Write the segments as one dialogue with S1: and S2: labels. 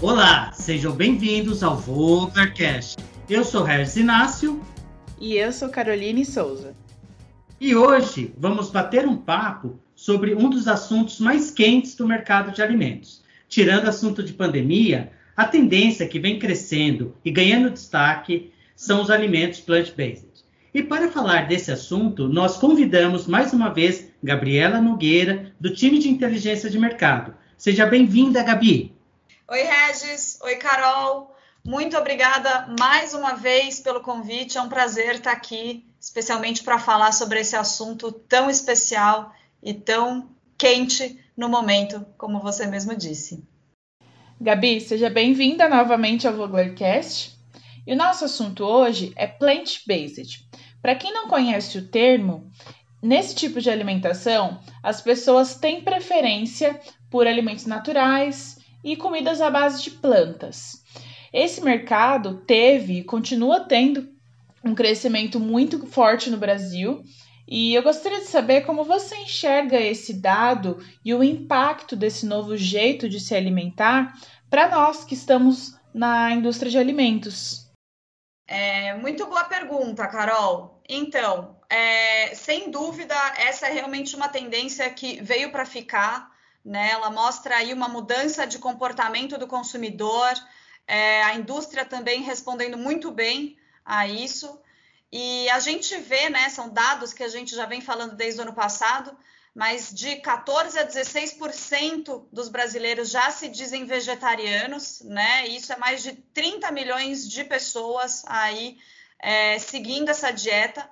S1: Olá, sejam bem-vindos ao Voglercast. Eu sou Regis Inácio.
S2: E eu sou Caroline Souza.
S1: E hoje vamos bater um papo sobre um dos assuntos mais quentes do mercado de alimentos. Tirando assunto de pandemia, a tendência que vem crescendo e ganhando destaque são os alimentos plant-based. E para falar desse assunto, nós convidamos mais uma vez Gabriela Nogueira, do time de inteligência de mercado. Seja bem-vinda, Gabi.
S3: Oi, Regis. Oi, Carol. Muito obrigada mais uma vez pelo convite. É um prazer estar aqui, especialmente para falar sobre esse assunto tão especial e tão quente no momento, como você mesmo disse.
S2: Gabi, seja bem-vinda novamente ao Voglercast. E o nosso assunto hoje é plant-based. Para quem não conhece o termo, nesse tipo de alimentação, as pessoas têm preferência por alimentos naturais e comidas à base de plantas. Esse mercado teve e continua tendo um crescimento muito forte no Brasil. E eu gostaria de saber como você enxerga esse dado e o impacto desse novo jeito de se alimentar para nós que estamos na indústria de alimentos.
S3: É, muito boa pergunta, Carol. Então, é, sem dúvida, essa é realmente uma tendência que veio para ficar. Né? Ela mostra aí uma mudança de comportamento do consumidor, é, a indústria também respondendo muito bem a isso. E a gente vê, né, são dados que a gente já vem falando desde o ano passado, mas de 14 a 16% dos brasileiros já se dizem vegetarianos, né? Isso é mais de 30 milhões de pessoas aí é, seguindo essa dieta.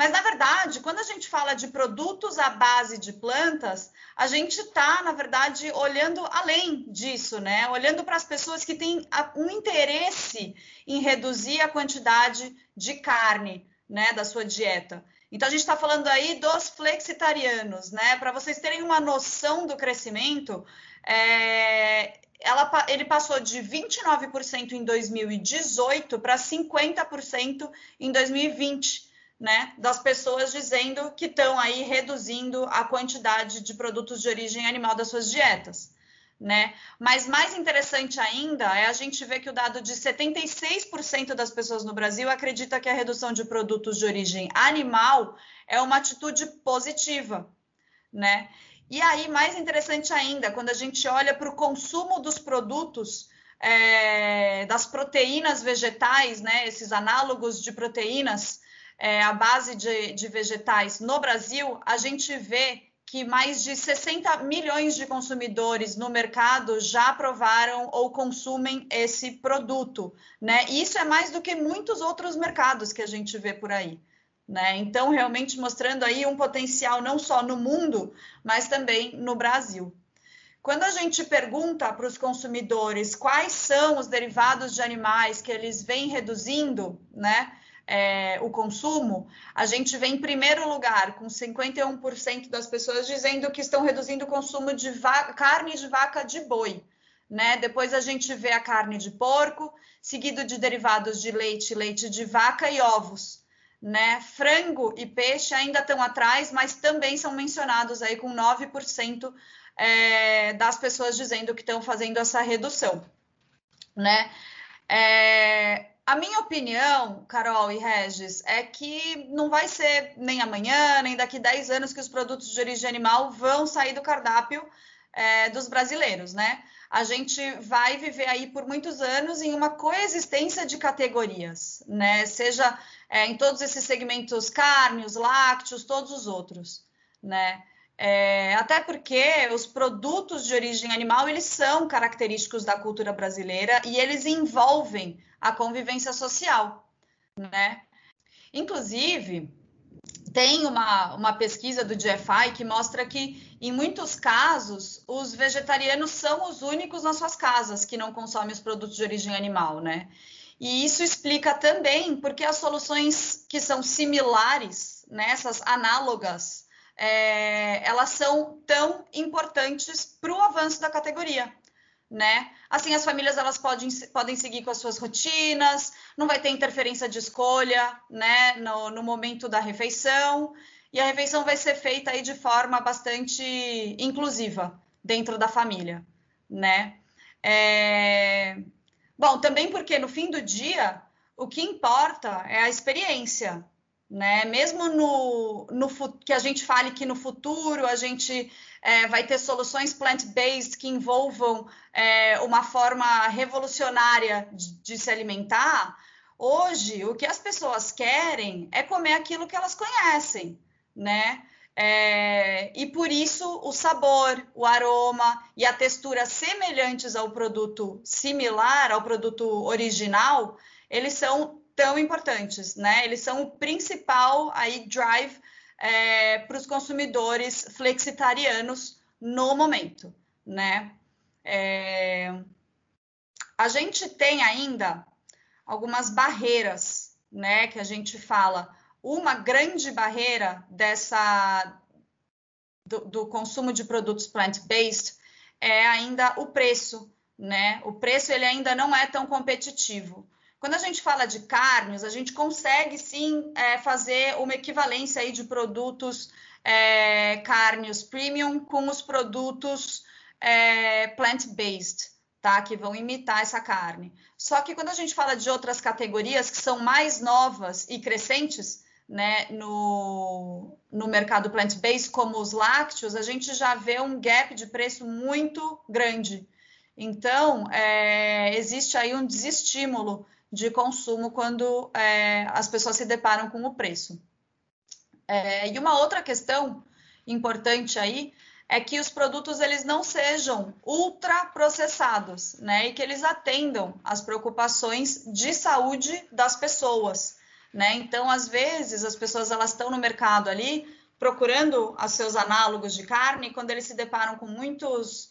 S3: Mas, na verdade, quando a gente fala de produtos à base de plantas, a gente está, na verdade, olhando além disso, né? Olhando para as pessoas que têm um interesse em reduzir a quantidade de carne, né, da sua dieta. Então, a gente está falando aí dos flexitarianos, né? Para vocês terem uma noção do crescimento, é, ela, ele passou de 29% em 2018 para 50% em 2020, né? Das pessoas dizendo que estão aí reduzindo a quantidade de produtos de origem animal das suas dietas né? Mas mais interessante ainda é a gente ver que o dado de 76% das pessoas no Brasil acredita que a redução de produtos de origem animal é uma atitude positiva, né? E aí, mais interessante ainda, quando a gente olha para o consumo dos produtos é, das proteínas vegetais, né? Esses análogos de proteínas é, base de, de vegetais no Brasil, a gente vê que mais de 60 milhões de consumidores no mercado já aprovaram ou consumem esse produto, né? Isso é mais do que muitos outros mercados que a gente vê por aí. Né? Então, realmente mostrando aí um potencial não só no mundo, mas também no Brasil. Quando a gente pergunta para os consumidores quais são os derivados de animais que eles vêm reduzindo, né? É, o consumo, a gente vem em primeiro lugar, com 51% das pessoas dizendo que estão reduzindo o consumo de carne de vaca de boi. Né? Depois a gente vê a carne de porco, seguido de derivados de leite, leite de vaca e ovos. Né? Frango e peixe ainda estão atrás, mas também são mencionados aí com 9% é, das pessoas dizendo que estão fazendo essa redução. Né? É, a minha opinião, Carol e Regis, é que não vai ser nem amanhã, nem daqui 10 anos que os produtos de origem animal vão sair do cardápio é, dos brasileiros, né? A gente vai viver aí por muitos anos em uma coexistência de categorias, né? Seja é, em todos esses segmentos carne, os lácteos, todos os outros, né? É, até porque os produtos de origem animal eles são característicos da cultura brasileira e eles envolvem a convivência social, né? Inclusive, tem uma, uma pesquisa do GFI que mostra que, em muitos casos, os vegetarianos são os únicos nas suas casas que não consomem os produtos de origem animal, né? E isso explica também porque as soluções que são similares, nessas né, análogas, é, elas são tão importantes para o avanço da categoria, né? Assim, as famílias elas podem, podem seguir com as suas rotinas, não vai ter interferência de escolha, né, no, no momento da refeição, e a refeição vai ser feita aí de forma bastante inclusiva dentro da família, né? É... Bom, também porque no fim do dia, o que importa é a experiência, né? Mesmo no, no que a gente fale que no futuro a gente é, vai ter soluções plant-based que envolvam é, uma forma revolucionária de, de se alimentar. Hoje, o que as pessoas querem é comer aquilo que elas conhecem, né? É, e por isso o sabor, o aroma e a textura semelhantes ao produto similar, ao produto original, eles são tão importantes, né? Eles são o principal aí drive é, para os consumidores flexitarianos no momento, né? É, a gente tem ainda algumas barreiras, né, que a gente fala. Uma grande barreira dessa do, do consumo de produtos plant-based é ainda o preço, né? O preço ele ainda não é tão competitivo. Quando a gente fala de carnes, a gente consegue sim é, fazer uma equivalência aí de produtos é, carnes premium com os produtos é, plant-based tá? Que vão imitar essa carne. Só que quando a gente fala de outras categorias que são mais novas e crescentes, né, no, no mercado plant-based, como os lácteos, a gente já vê um gap de preço muito grande. Então, é, existe aí um desestímulo de consumo quando é, as pessoas se deparam com o preço. É, e uma outra questão importante aí é que os produtos eles não sejam ultraprocessados, né? E que eles atendam às preocupações de saúde das pessoas, né? Então, às vezes, as pessoas elas estão no mercado ali procurando os seus análogos de carne, quando eles se deparam com muitos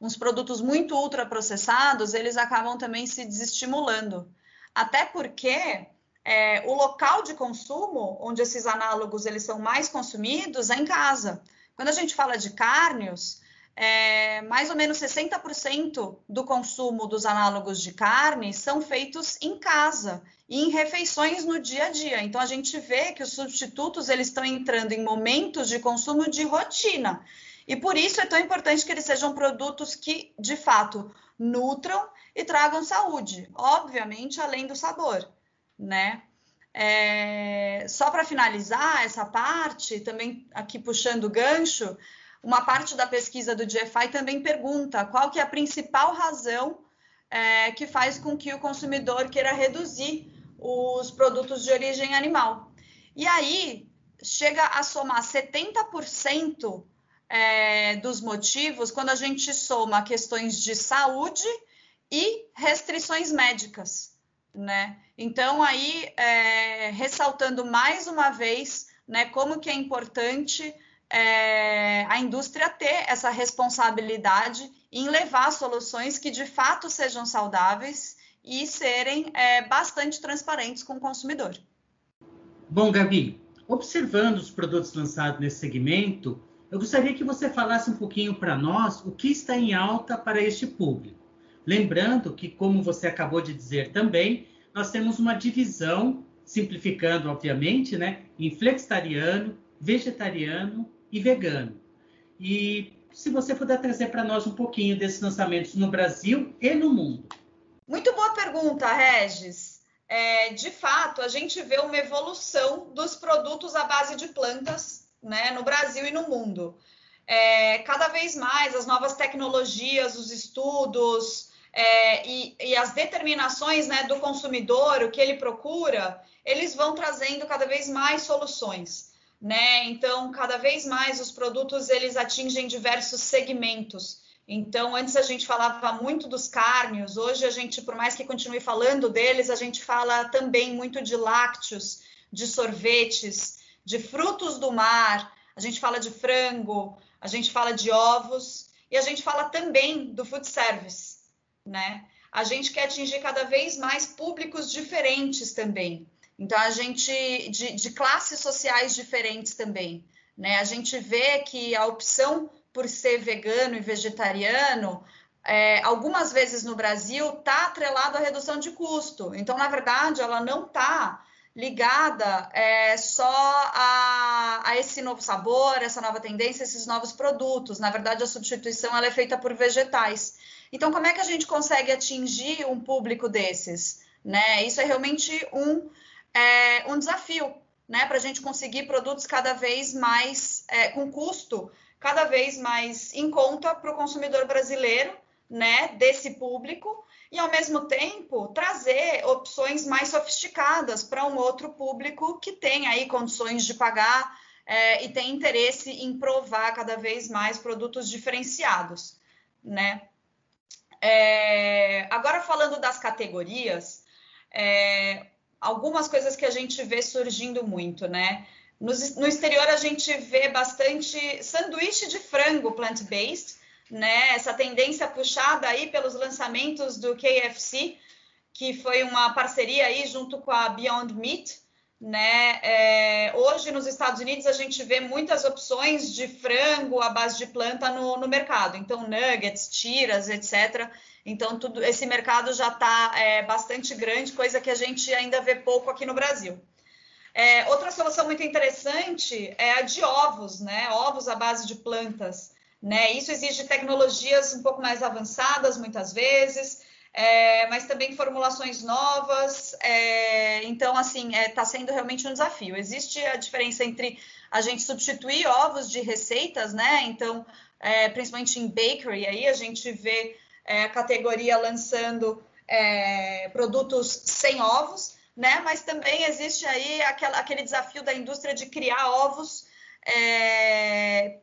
S3: uns produtos muito ultraprocessados, eles acabam também se desestimulando. Até porque é, o local de consumo onde esses análogos eles são mais consumidos é em casa. Quando a gente fala de cárnios, é, mais ou menos 60% do consumo dos análogos de carne são feitos em casa e em refeições no dia a dia. Então a gente vê que os substitutos eles estão entrando em momentos de consumo de rotina. E por isso é tão importante que eles sejam produtos que, de fato, nutram e tragam saúde, obviamente, além do sabor, né? É, só para finalizar essa parte, também aqui puxando o gancho, uma parte da pesquisa do GFI também pergunta qual que é a principal razão é, que faz com que o consumidor queira reduzir os produtos de origem animal. E aí chega a somar 70% é, dos motivos quando a gente soma questões de saúde e restrições médicas né? Então aí é, ressaltando mais uma vez, né, como que é importante é, a indústria ter essa responsabilidade em levar soluções que de fato sejam saudáveis e serem é, bastante transparentes com o consumidor.
S1: Bom, Gabi, observando os produtos lançados nesse segmento, eu gostaria que você falasse um pouquinho para nós o que está em alta para este público. Lembrando que, como você acabou de dizer também, nós temos uma divisão, simplificando, obviamente, né, em flexitariano, vegetariano e vegano. E se você puder trazer para nós um pouquinho desses lançamentos no Brasil e no mundo.
S3: Muito boa pergunta, Regis. É, de fato, a gente vê uma evolução dos produtos à base de plantas né, no Brasil e no mundo. É, cada vez mais as novas tecnologias, os estudos, é, e, e, as determinações né, do consumidor, o que ele procura, eles vão trazendo cada vez mais soluções. Né? Então, cada vez mais os produtos eles atingem diversos segmentos. Então, antes a gente falava muito dos cárnios, hoje a gente, por mais que continue falando deles, a gente fala também muito de lácteos, de sorvetes, de frutos do mar, a gente fala de frango, a gente fala de ovos e a gente fala também do food service né? A gente quer atingir cada vez mais públicos diferentes também. Então, a gente, de, de classes sociais diferentes também, né? A gente vê que a opção por ser vegano e vegetariano, é, algumas vezes no Brasil, está atrelado à redução de custo. Então, na verdade, ela não está ligada é, só a, a, esse novo sabor, essa nova tendência, esses novos produtos. Na verdade, a substituição ela é feita por vegetais. Então, como é que a gente consegue atingir um público desses? Né? Isso é realmente um, é, um desafio, né? Para a gente conseguir produtos cada vez mais é, com custo cada vez mais em conta para o consumidor brasileiro, né? Desse público e ao mesmo tempo trazer opções mais sofisticadas para um outro público que tem aí condições de pagar é, e tem interesse em provar cada vez mais produtos diferenciados, né? É, agora falando das categorias, é, algumas coisas que a gente vê surgindo muito, né? No, no exterior a gente vê bastante sanduíche de frango plant-based, né? Essa tendência puxada aí pelos lançamentos do KFC, que foi uma parceria aí junto com a Beyond Meat, né? É, hoje nos Estados Unidos a gente vê muitas opções de frango à base de planta no, no mercado, então nuggets, tiras, etc. Então tudo esse mercado já está é, bastante grande, coisa que a gente ainda vê pouco aqui no Brasil. É, outra solução muito interessante é a de ovos, né? Ovos à base de plantas. Né? Isso exige tecnologias um pouco mais avançadas, muitas vezes, é, mas também formulações novas. É, então, assim, está é, tá sendo realmente um desafio. Existe a diferença entre a gente substituir ovos de receitas, né? Então, é, principalmente em bakery, aí a gente vê é, a categoria lançando é, produtos sem ovos, né? Mas também existe aí aquela, aquele desafio da indústria de criar ovos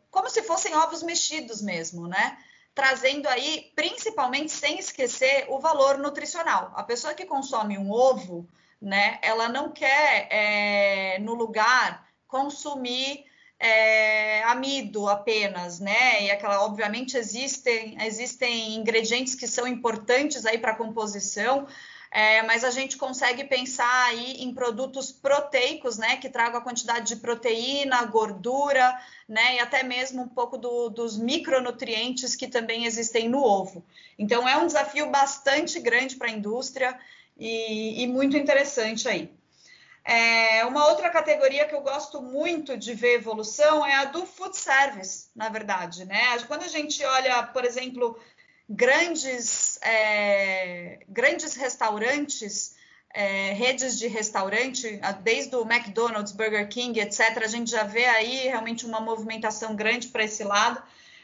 S3: como se fossem ovos mexidos mesmo, né? Trazendo aí, principalmente sem esquecer o valor nutricional. A pessoa que consome um ovo, né, ela não quer é, no lugar consumir é, amido apenas, né? E aquela, obviamente, existem, existem ingredientes que são importantes aí para a composição, é, mas a gente consegue pensar aí em produtos proteicos, né, que tragam a quantidade de proteína, gordura, né, e até mesmo um pouco do, dos micronutrientes que também existem no ovo. Então é um desafio bastante grande para a indústria e, e, muito interessante aí. É, uma outra categoria que eu gosto muito de ver evolução é a do food service, na verdade, né? Quando a gente olha, por exemplo, grandes, é, grandes restaurantes, é, redes de restaurante, desde o McDonald's, Burger King, etc., a gente já vê aí realmente uma movimentação grande para esse lado.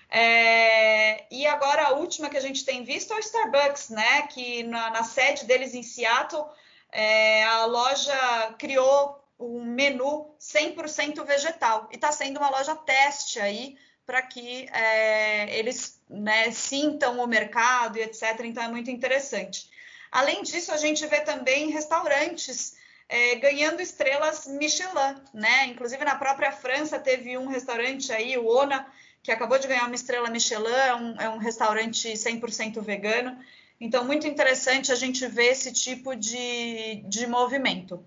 S3: É, e agora a última que a gente tem visto é o Starbucks, né? Que na, na sede deles em Seattle, é, a loja criou um menu 100% vegetal e está sendo uma loja teste aí para que é, eles né, sintam o mercado e etc. Então é muito interessante. Além disso, a gente vê também restaurantes é, ganhando estrelas Michelin, né? Inclusive na própria França teve um restaurante aí, o Ona, que acabou de ganhar uma estrela Michelin, é um, é um restaurante 100% vegano. Então, muito interessante a gente ver esse tipo de, de movimento.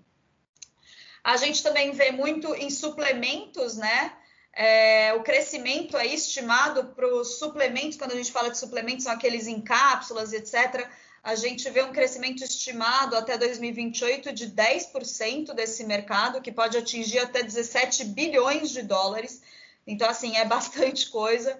S3: A gente também vê muito em suplementos, né? É, o crescimento é estimado para os suplementos, quando a gente fala de suplementos, são aqueles em cápsulas, etc. A gente vê um crescimento estimado até 2028 de 10% desse mercado, que pode atingir até 17 bilhões de dólares. Então, assim, é bastante coisa.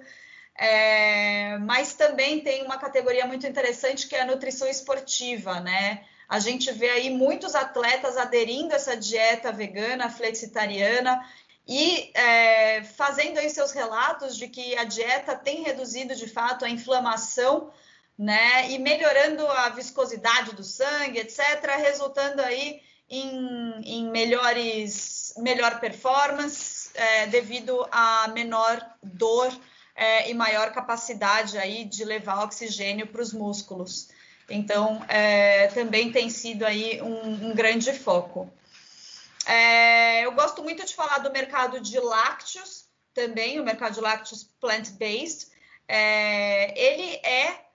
S3: É, mas também tem uma categoria muito interessante que é a nutrição esportiva, né? A gente vê aí muitos atletas aderindo a essa dieta vegana, flexitariana, e é, fazendo aí seus relatos de que a dieta tem reduzido de fato a inflamação, né, e melhorando a viscosidade do sangue, etc., resultando aí em, em melhores, melhor performance é, devido a menor dor é, e maior capacidade aí de levar oxigênio para os músculos. Então, é, também tem sido aí um, um grande foco. É, eu gosto muito de falar do mercado de lácteos também, o mercado de lácteos plant-based. É, ele é,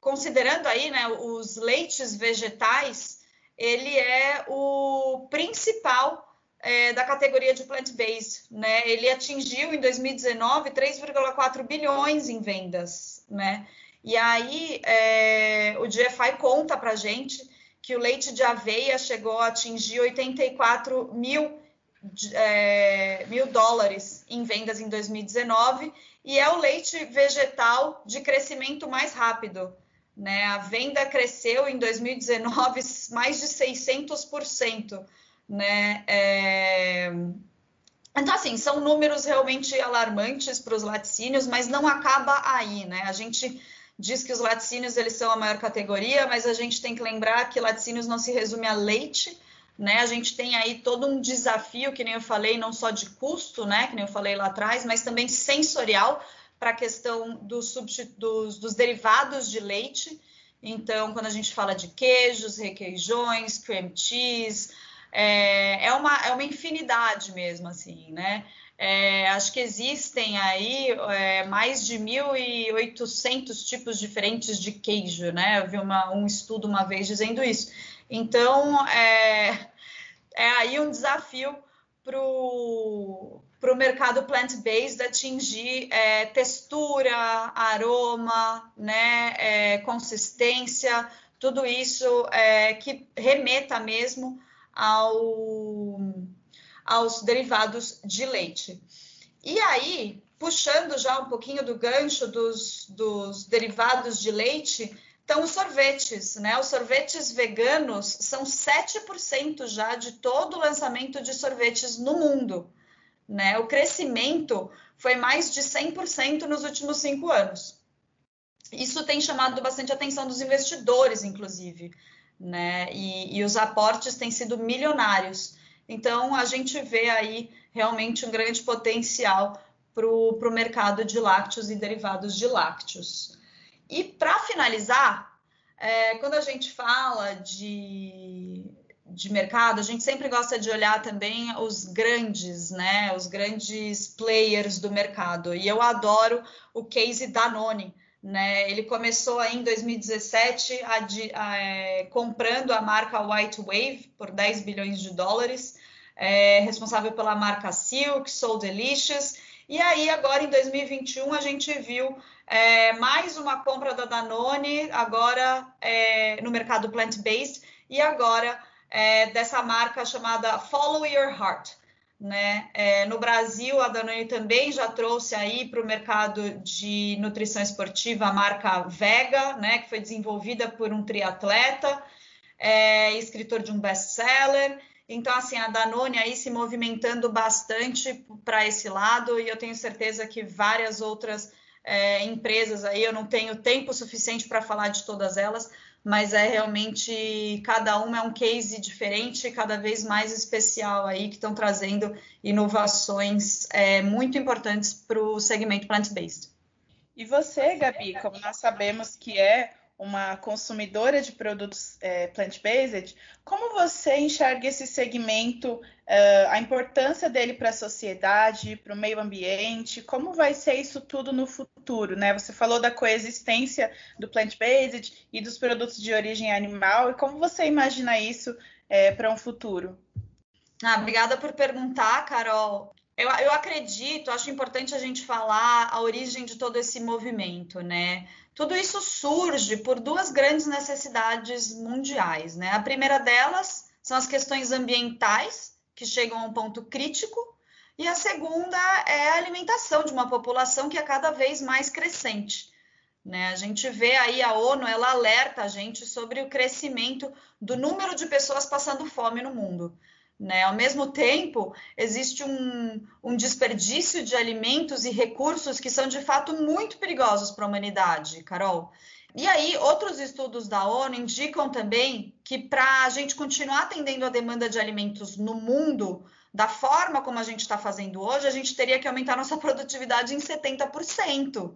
S3: considerando aí né, os leites vegetais, ele é o principal é, da categoria de plant-based. Né? Ele atingiu em 2019 3,4 bilhões em vendas. Né? E aí é, o GFI conta para gente que o leite de aveia chegou a atingir 84 mil, é, mil dólares em vendas em 2019 e é o leite vegetal de crescimento mais rápido. né? A venda cresceu em 2019 mais de 600%, né? É... Então, assim, são números realmente alarmantes para os laticínios, mas não acaba aí, né? A gente diz que os laticínios eles são a maior categoria, mas a gente tem que lembrar que laticínios não se resume a leite, né? A gente tem aí todo um desafio, que nem eu falei, não só de custo, né? Que nem eu falei lá atrás, mas também sensorial para a questão dos, dos, dos derivados de leite. Então, quando a gente fala de queijos, requeijões, cream cheese, é, é, uma, é uma infinidade mesmo, assim, né? É, acho que existem aí é, mais de 1.800 tipos diferentes de queijo, né? Eu vi uma, um estudo uma vez dizendo isso. Então, é, é aí um desafio para o mercado plant-based atingir é, textura, aroma, né, é, consistência, tudo isso é, que remeta mesmo ao, aos derivados de leite. E aí, puxando já um pouquinho do gancho dos, dos derivados de leite, então, os sorvetes, né? Os sorvetes veganos são 7% já de todo o lançamento de sorvetes no mundo. Né? O crescimento foi mais de 100% nos últimos cinco anos. Isso tem chamado bastante atenção dos investidores, inclusive, né? E, e os aportes têm sido milionários. Então, a gente vê aí realmente um grande potencial para o mercado de lácteos e derivados de lácteos. E para finalizar, é, quando a gente fala de, de mercado, a gente sempre gosta de olhar também os grandes, né? Os grandes players do mercado. E eu adoro o case Danone. Né? Ele começou aí em 2017 a, a, é, comprando a marca White Wave por 10 bilhões de dólares, é, responsável pela marca Silk, Soul Delicious, e aí, agora em 2021, a gente viu é, mais uma compra da Danone, agora é, no mercado plant-based, e agora é, dessa marca chamada Follow Your Heart. Né? É, no Brasil, a Danone também já trouxe aí para o mercado de nutrição esportiva a marca Vega, né, que foi desenvolvida por um triatleta, é, escritor de um best-seller. Então, assim, a Danone aí se movimentando bastante para esse lado, e eu tenho certeza que várias outras é, empresas aí, eu não tenho tempo suficiente para falar de todas elas, mas é realmente cada uma é um case diferente, cada vez mais especial aí, que estão trazendo inovações é, muito importantes para o segmento plant-based.
S2: E você, Gabi, como nós sabemos que é uma consumidora de produtos é, plant-based, como você enxerga esse segmento, uh, a importância dele para a sociedade, para o meio ambiente, como vai ser isso tudo no futuro, né? Você falou da coexistência do plant-based e dos produtos de origem animal, e como você imagina isso é, para um futuro?
S3: Ah, obrigada por perguntar, Carol. Eu, eu acredito, acho importante a gente falar a origem de todo esse movimento, né? Tudo isso surge por duas grandes necessidades mundiais, né? A primeira delas são as questões ambientais, que chegam a um ponto crítico, e a segunda é a alimentação de uma população que é cada vez mais crescente. Né? A gente vê aí a ONU, ela alerta a gente sobre o crescimento do número de pessoas passando fome no mundo. Né? Ao mesmo tempo, existe um, um, desperdício de alimentos e recursos que são de fato muito perigosos para a humanidade, Carol. E aí, outros estudos da ONU indicam também que para a gente continuar atendendo a demanda de alimentos no mundo, da forma como a gente está fazendo hoje, a gente teria que aumentar nossa produtividade em 70%.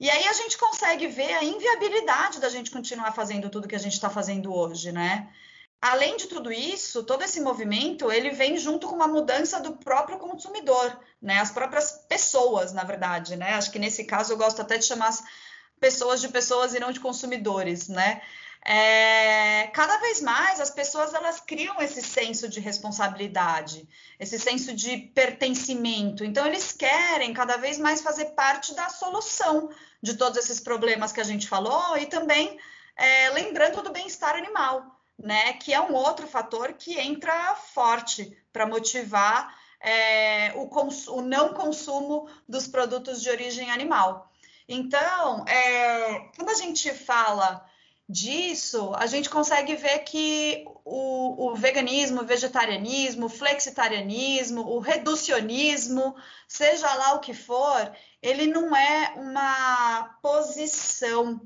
S3: E aí a gente consegue ver a inviabilidade da gente continuar fazendo tudo que a gente está fazendo hoje, né? Além de tudo isso, todo esse movimento ele vem junto com uma mudança do próprio consumidor, né? As próprias pessoas, na verdade, né? Acho que nesse caso eu gosto até de chamar as pessoas de pessoas e não de consumidores, né? É, cada vez mais as pessoas elas criam esse senso de responsabilidade, esse senso de pertencimento. Então eles querem cada vez mais fazer parte da solução de todos esses problemas que a gente falou e também é, lembrando do bem-estar animal né? Que é um outro fator que entra forte para motivar é, o, o, não consumo dos produtos de origem animal. Então, é, quando a gente fala disso, a gente consegue ver que o, o, veganismo, o vegetarianismo, o flexitarianismo, o reducionismo, seja lá o que for, ele não é uma posição,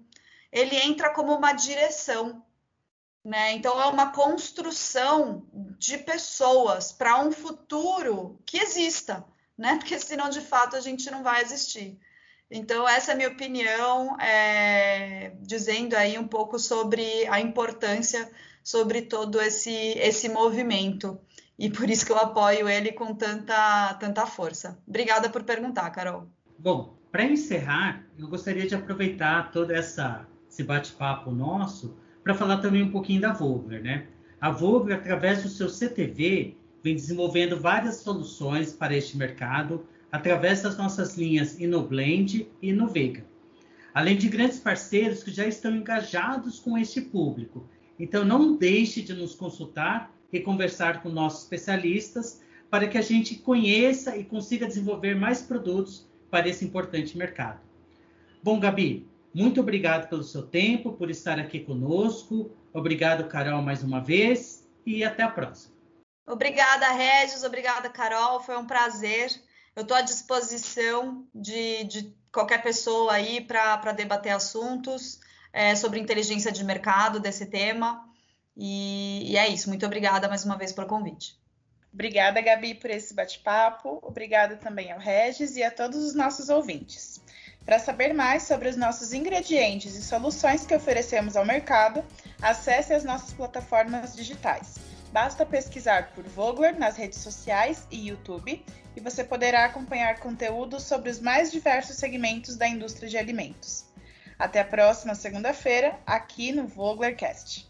S3: ele entra como uma direção. Né? Então, é uma construção de pessoas para um futuro que exista, né? porque senão, de fato, a gente não vai existir. Então, essa é a minha opinião, é, dizendo aí um pouco sobre a importância sobre todo esse, esse movimento. E por isso que eu apoio ele com tanta, tanta força. Obrigada por perguntar, Carol.
S1: Bom, para encerrar, eu gostaria de aproveitar todo essa, esse bate-papo nosso para falar também um pouquinho da Vogler, né? A Vogler, através do seu CTV, vem desenvolvendo várias soluções para este mercado, através das nossas linhas InnoBlend e InnoVega. Além de grandes parceiros que já estão engajados com este público. Então, não deixe de nos consultar e conversar com nossos especialistas para que a gente conheça e consiga desenvolver mais produtos para esse importante mercado. Bom, Gabi, muito obrigado pelo seu tempo, por estar aqui conosco. Obrigado, Carol, mais uma vez e até a próxima.
S3: Obrigada, Regis. Obrigada, Carol. Foi um prazer. Eu estou à disposição de, de, qualquer pessoa aí para debater assuntos é, sobre inteligência de mercado desse tema. E, e é isso. Muito obrigada mais uma vez pelo convite.
S2: Obrigada, Gabi, por esse bate-papo. Obrigada também ao Regis e a todos os nossos ouvintes. Para saber mais sobre os nossos ingredientes e soluções que oferecemos ao mercado, acesse as nossas plataformas digitais. Basta pesquisar por Vogler nas redes sociais e YouTube e você poderá acompanhar conteúdos sobre os mais diversos segmentos da indústria de alimentos. Até a próxima segunda-feira, aqui no Voglercast.